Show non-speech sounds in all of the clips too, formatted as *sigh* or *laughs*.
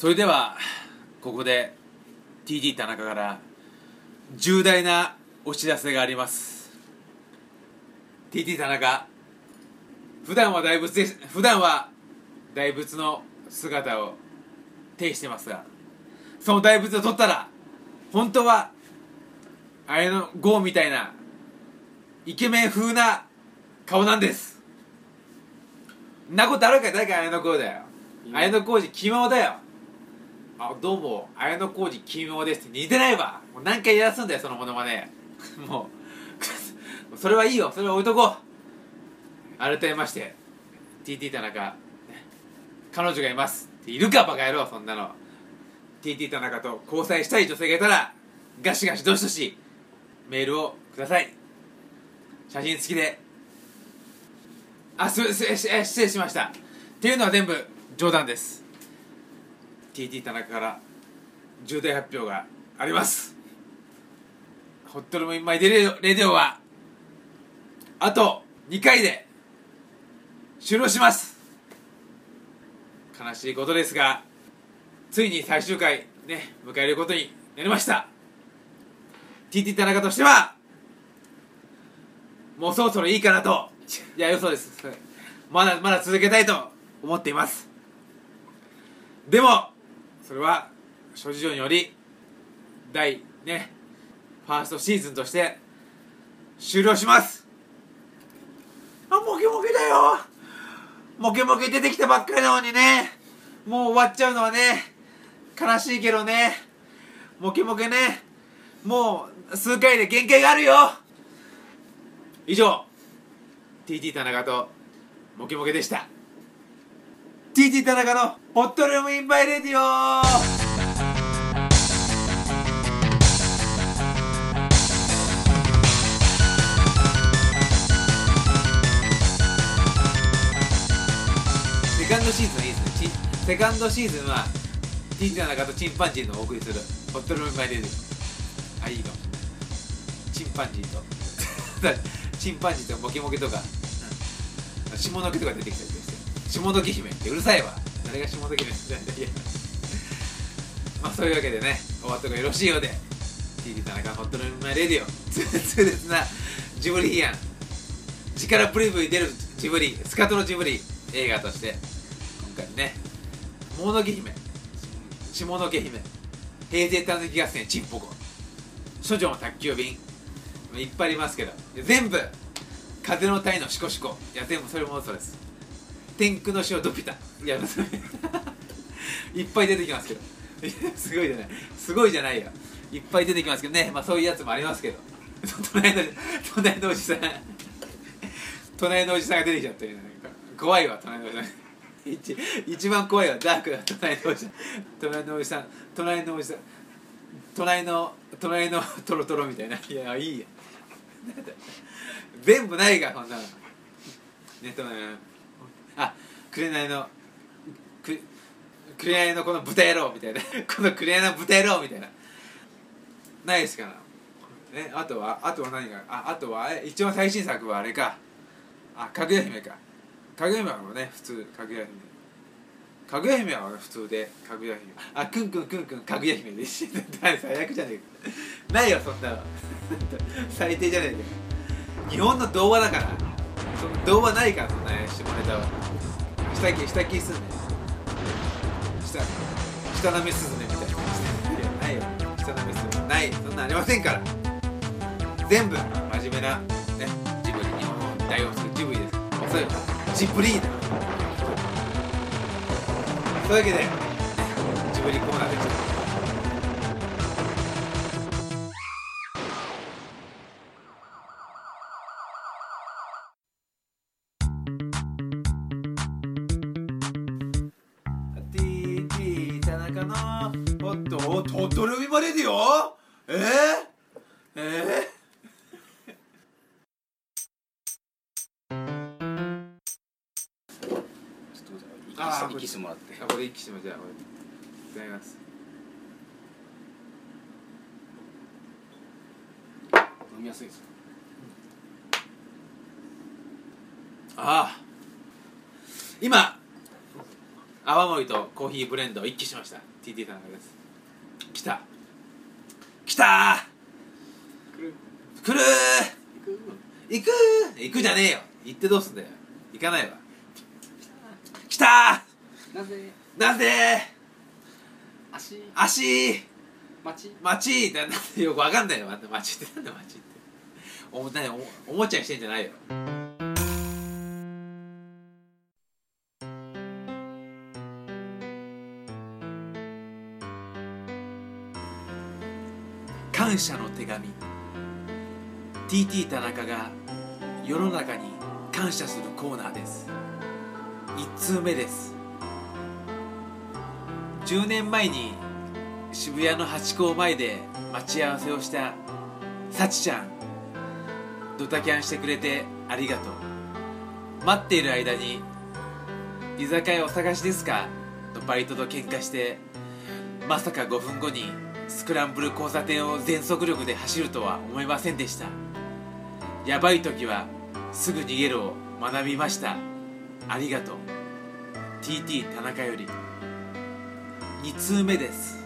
それではここで TD 田中から重大なお知らせがあります。TT 田中普段は大仏で普段は大仏の姿を呈してますがその大仏を取ったら本当はあれのゴーみたいなイケメン風な顔なんです。んなことあるか誰か綾野浩だよ。綾野浩二奇妙だよあどうも綾野浩二奇妙です。って似てないわ。もう何回やらすんだよそのものまねもう *laughs* それはいいよ。それは置いとこう。改めまして TT 田中。彼女がいます。っているかバカ野郎。そんなの。TT 田中と交際したい女性がいたらガシガシどしどしメールをください。写真付きで。あすすし失礼しました。っていうのは全部冗談です。TT 田中から重大発表があります。ホットルームインマイデレレディオはあと2回で終了します。悲しいことですがついに最終回ね迎えることになりました。TT 田中としてはもうそろそろいいかなと。いや嘘です。まだまだ続けたいと思っています。でもそれは諸事情により第ねファーストシーズンとして終了します。あモケモケだよ。モケモケ出てきたばっかりなのにね。もう終わっちゃうのはね悲しいけどね。モケモケね。もう数回で限界があるよ。以上 TT 田中とモケモケでした。TT 田中のホットルームインバイレディオ。セカンドシーズンいいですね。チセカンドシーズンは TT 田中とチンパンジーのお送りするホットルームインバイレディオ。あいいかもチンパンジーと *laughs* チンパンジーとモケモケとか、うん、下の毛とか出てきたりして。下の毛姫。ってうるさいわ。誰が下の毛姫っていやまあそういうわけでね終わったがよろしいようで。TT 田中ホットルームレディオ痛烈なジブリヒアン力プレビューに出るジブリスカトロジブリ映画として。今回ねもののけ姫。下の毛姫。平成たぬき合戦チンポコ処女の宅急便。いっぱいありますけど。全部風の谷のシコシコ。いや全部それもそうです。天空の塩ドピタ。いやいっぱい出てきますけど。*laughs* すごいじゃない。すごいじゃないよ。いっぱい出てきますけどね。まあそういうやつもありますけど。隣の隣のおじさん。隣のおじさんが出てきちゃったなんか怖いわ隣のおじさん。一一番怖いわ。ダークな隣のおじさん。隣のおじさん。隣のおじさん。隣の隣のトロトロみたいな。いやいいや。*laughs* 全部ないがこんなの。ね隣の。あ紅のく紅のこの豚野郎みたいな。*laughs* この紅の豚野郎みたいな。ないですからねあとはあとは何がああとは一番最新作はあれか。あかぐや姫か。かぐや姫はね普通かぐや姫。かぐや姫は普通でかぐや姫。あくんくんくんくんかぐや姫でし *laughs* 最悪じゃねえか。ないよそんなの。*laughs* 最低じゃねえか。日本の童話だから。その童話ないからそんな下ネタは下着下着すんね下下なめすずめみたいないやないよ下なめすずめないそんなんありませんから全部真面目なねジブリ日本を代表する。ジブリですそういうジブリーだそういうわけでジブリコーナーでしたィー田中のおっとおトトルビマレディオえー、えあー息してもらって。ー、あこれ一気してもじゃあいただきます。飲みやすいですああ今泡盛とコーヒーブレンドを一気しました。TT 田中です。来た。来た来る。ー。来行く行くじゃねえよ。行ってどうすんだよ。行かないわ。来たなぜ？ーなぜ？足？ー足？町ってなんでよくわかんないよ。町ってなんだ町って。おもおもちゃにしてんじゃないよ感謝の手紙。TT 田中が世の中に感謝するコーナーです。1通目です。10年前に渋谷のハチ公前で待ち合わせをしたさちちゃん。ドタキャンしてくれてありがとう。待っている間に「居酒屋お探しですか?」とバイトと喧嘩してまさか5分後にスクランブル交差点を全速力で走るとは思いませんでした。やばい時はすぐ逃げるを学びました。ありがとう。TT 田中より。2通目です。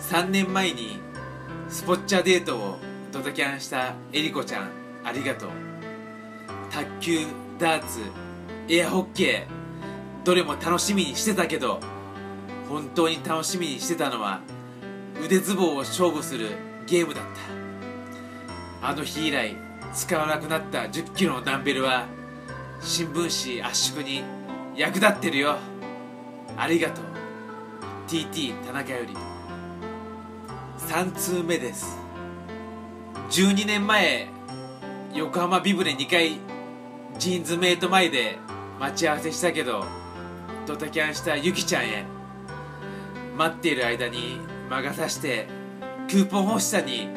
3年前にスポッチャデートをドタキャンしたエリコちゃんありがとう。卓球ダーツエアホッケーどれも楽しみにしてたけど本当に楽しみにしてたのは腕相撲を勝負するゲームだった。あの日以来使わなくなった1 0キロのダンベルは新聞紙圧縮に役立ってるよ。ありがとう。TT 田中より。3通目です。12年前横浜ビブで2回ジーンズメイト前で待ち合わせしたけどドタキャンしたゆきちゃんへ。待っている間に魔が差してクーポン欲しさに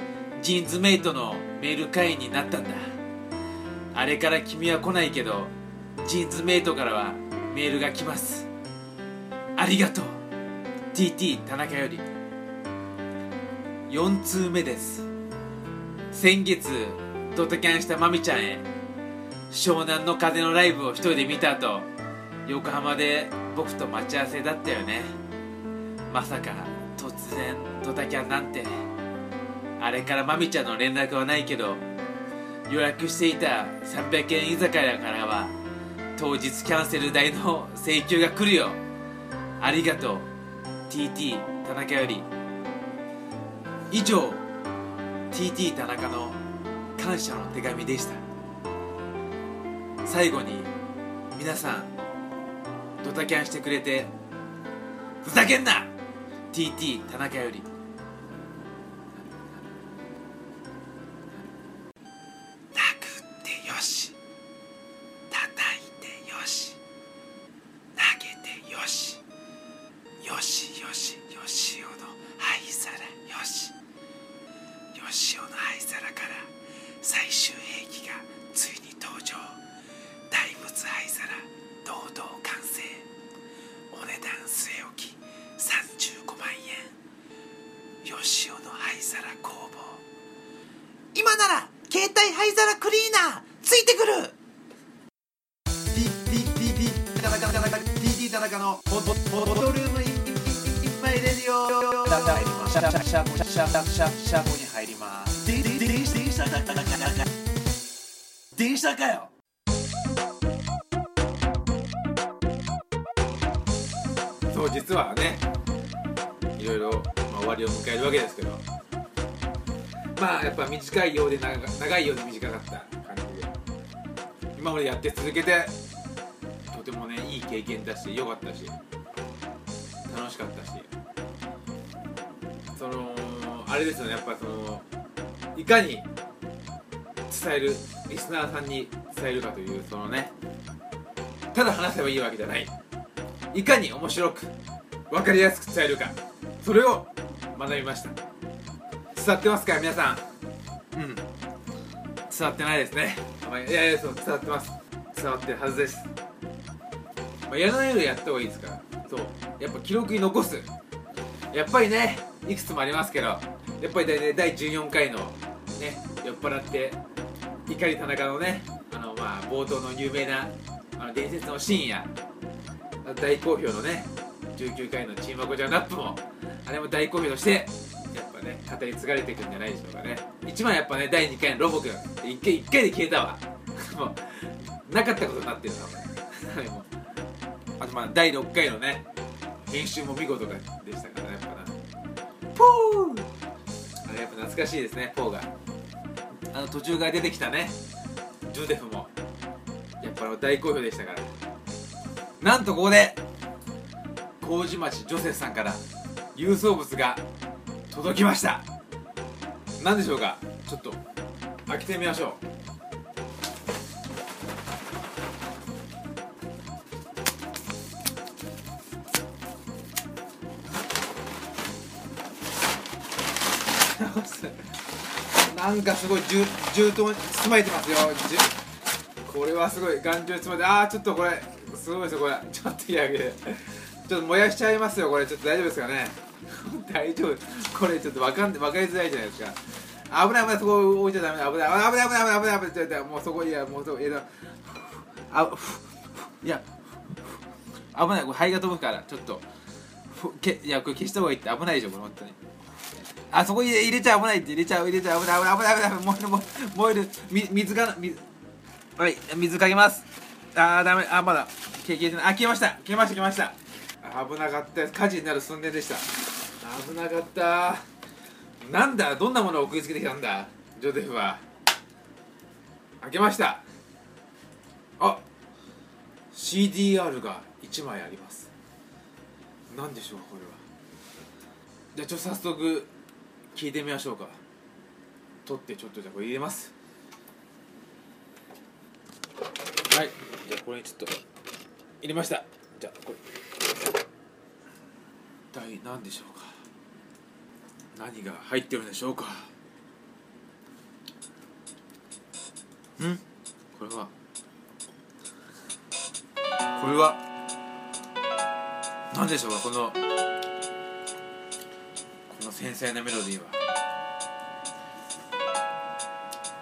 ジーンズメイトのメール会員になったんだ。あれから君は来ないけどジーンズメイトからはメールが来ます。ありがとう。TT 田中より。4通目です。先月ドタキャンしたまみちゃんへ湘南の風のライブを一人で見た後横浜で僕と待ち合わせだったよね。まさか突然ドタキャンなんてあれからまみちゃんの連絡はないけど予約していた300円居酒屋からは当日キャンセル代の請求が来るよ。ありがとう。TT 田中より。以上 TT 田中の感謝の手紙でした。最後に皆さんドタキャンしてくれてふざけんな！TT 田中より。殴ってよし。叩いてよし。投げてよし。よしよし。よしおの灰皿よし。よしおの灰皿から最終兵器がついに登場。大仏灰皿。吉尾の灰皿工房。今なら携帯灰皿クリーナーついてくる。ピッピッピッピッ田中田中 TT 田中のボボボトルームいっぱいレディオ。だだ入りますシャシャシャシャシャシャに入ります電車だった電車かよそう実はねいろいろ終わりを迎えるわけですけど。まあやっぱ短いようで長長いようで短かった感じで。今までやって続けてとてもねいい経験だし良かったし楽しかったし。そのあれですよねやっぱそのいかに伝えるリスナーさんに伝えるかというそのねただ話せばいいわけじゃない。いかに面白く分かりやすく伝えるか。それを学びました。伝わってますか皆さん？うん。伝わってないですね。あいやいやそう伝わってます。伝わってるはずです、まあ、やらないよりやった方がいいですから。そう。やっぱ記録に残す。やっぱりねいくつもありますけどやっぱりね第14回のね酔っ払って怒り田中のねあのまあ冒頭の有名なあの伝説のシーンや大好評のね19回のチーマコちゃんラップもあれも大好評としてやっぱね語り継がれていくんじゃないでしょうかね。一番やっぱね第2回のロボくん1回一回で消えたわ。*laughs* もうなかったことになってるの *laughs* あとまあ第6回のね編集も見事でしたからねやっぱな。ポーあれやっぱ懐かしいですねポーが。あの途中から出てきたねジョゼフも。やっぱ大好評でしたから。なんとここで麹町ジョセフさんから郵送物が届きました。何でしょうか？ちょっと開けてみましょう。なんかすごい重重と包まれてますよ。これはすごい頑丈に包まれてああちょっとこれすごいですよこれ。ちょっとやげ。ちょっと燃やしちゃいますよこれ。ちょっと大丈夫ですかね？*laughs* 大丈夫。これちょっとわかん分かりづらいじゃないですか。危ない危ないそこ置いちゃダメ。だ危ない危ない危ない危ない危ない危ない危ないもうそこいやもうそこいやあいや危ないこれ灰が飛ぶからちょっと。けいやこれ消した方がいいって危ないでしょこれ本当に。あそこに入れちゃ危ないって入れちゃう入れちゃう危ない危ない危ない危ない。燃える燃える。み水が水はい水かけます。あーダメ。あまだ。消えてない。あ消えました。消えました消えました。危なかった火事になる寸前でした。危なかった。なんだ？どんなものを送りつけてきたんだ？ジョゼフは。開けました。あ CDR が1枚あります。何でしょうこれは。じゃあちょっと早速聞いてみましょうか。取ってちょっとじゃあこれ入れます。はい。じゃあこれにちょっと入れました。じゃあこれ。一体何でしょうか？何が入ってるんでしょうか？ん？これは？これは？何でしょうか？このこの繊細なメロディーは。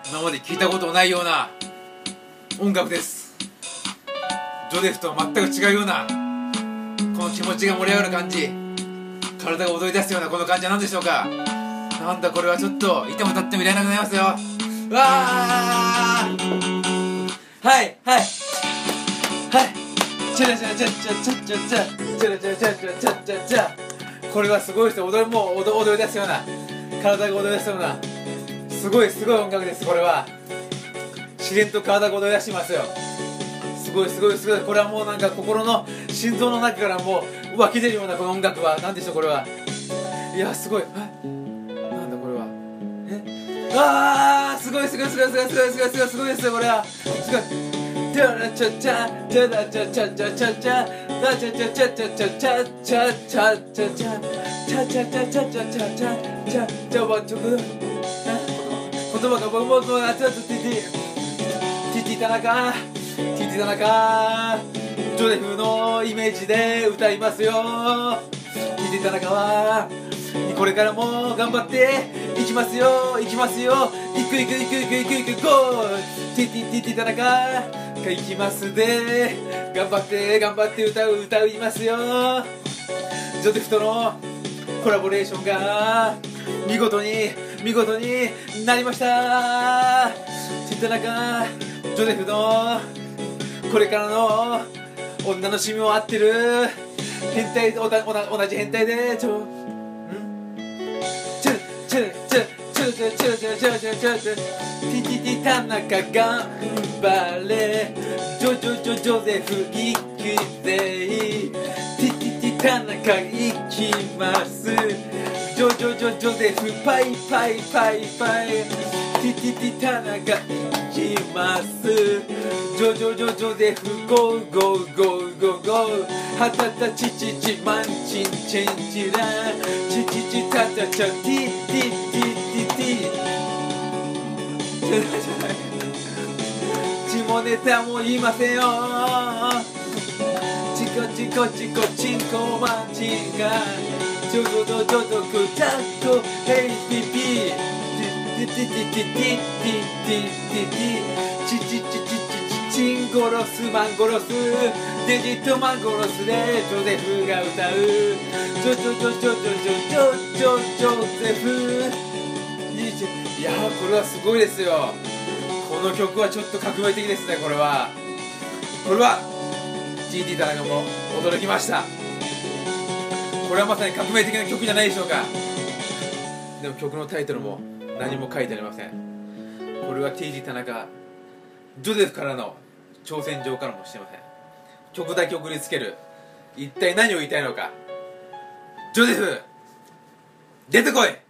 今まで聞いたことないような音楽です。ジョデフとは全く違うようなこの気持ちが盛り上がる感じ。体が踊り出すようなこの感じは何でしょうか？なんだこれはちょっといても立ってもいられなくなりますよ。わあはいはい。はい。チャラチャラチャラチャラチャラチャラチャラチャラチャラチャラチャラチャラチャラチャこれはすごいですよ踊りもう踊踊り出すような体が踊り出すようなすごいすごい音楽ですこれは。自然と体が踊り出してますよ。すごいすごいすごい。これはもうなんか心の心臓の中からもう湧き出るようなこの音楽は。何でしょうこれは。いやすごい。え？なんだこれは。え？あーすごいすごいすごいすごいすごいすごいすごいすごいですよこれはすごいチャラチャチャチャラチャチャチャチャチャラチャチャチャチャチャチャチャチャチャチャチャチャチャチャチャチャチャチャチャはちょっと言葉が僕もこう熱々ティティティティ田中ティティ田中ジョゼフのイメージで歌いますよ。ティティ田中はこれからも頑張っていきますよ。いきますよ。いくいくいくいくいくいくゴーティティティティ田中いきますで頑張って頑張って歌う歌いますよジョゼフとのコラボレーションが見事に見事になりましたティティ田中ジョゼフのこれからの女の趣味も合ってる。変態おたおな同じ変態でちょん？チュチュチュチュチュチュチュチュチュチュチュチュティティティ田中頑張れジョジョジョジョゼフ行くぜティティティ田中行きますジョジョジョジョゼフパイパイパイパイキキキタナがいきます。ジョジョジョジョゼフゴーゴーゴーゴーゴー。ハタタチチチマンチンチェンジラチチチタタチャティティティティティチモネタも言いませんよ。チコチコチコチンコマンチンがちょどどどどくたっとヘイピピ。ティティティティティティティティティチチチチチチチンゴロスマンゴロスティデジットマンゴロスでジョゼフが歌うジョジョジョジョジョジョジョジョジョゼフいいじゃんいやーこれはすごいですよこの曲はちょっと革命的ですねこれはこれは GT 田中も驚きましたこれはまさに革命的な曲じゃないでしょうかでも曲のタイトルも何も書いてありません。これは TG 田中ジョゼフからの挑戦状からもしてません。曲だけ送りつける。一体何を言いたいのか。ジョゼフ出てこい。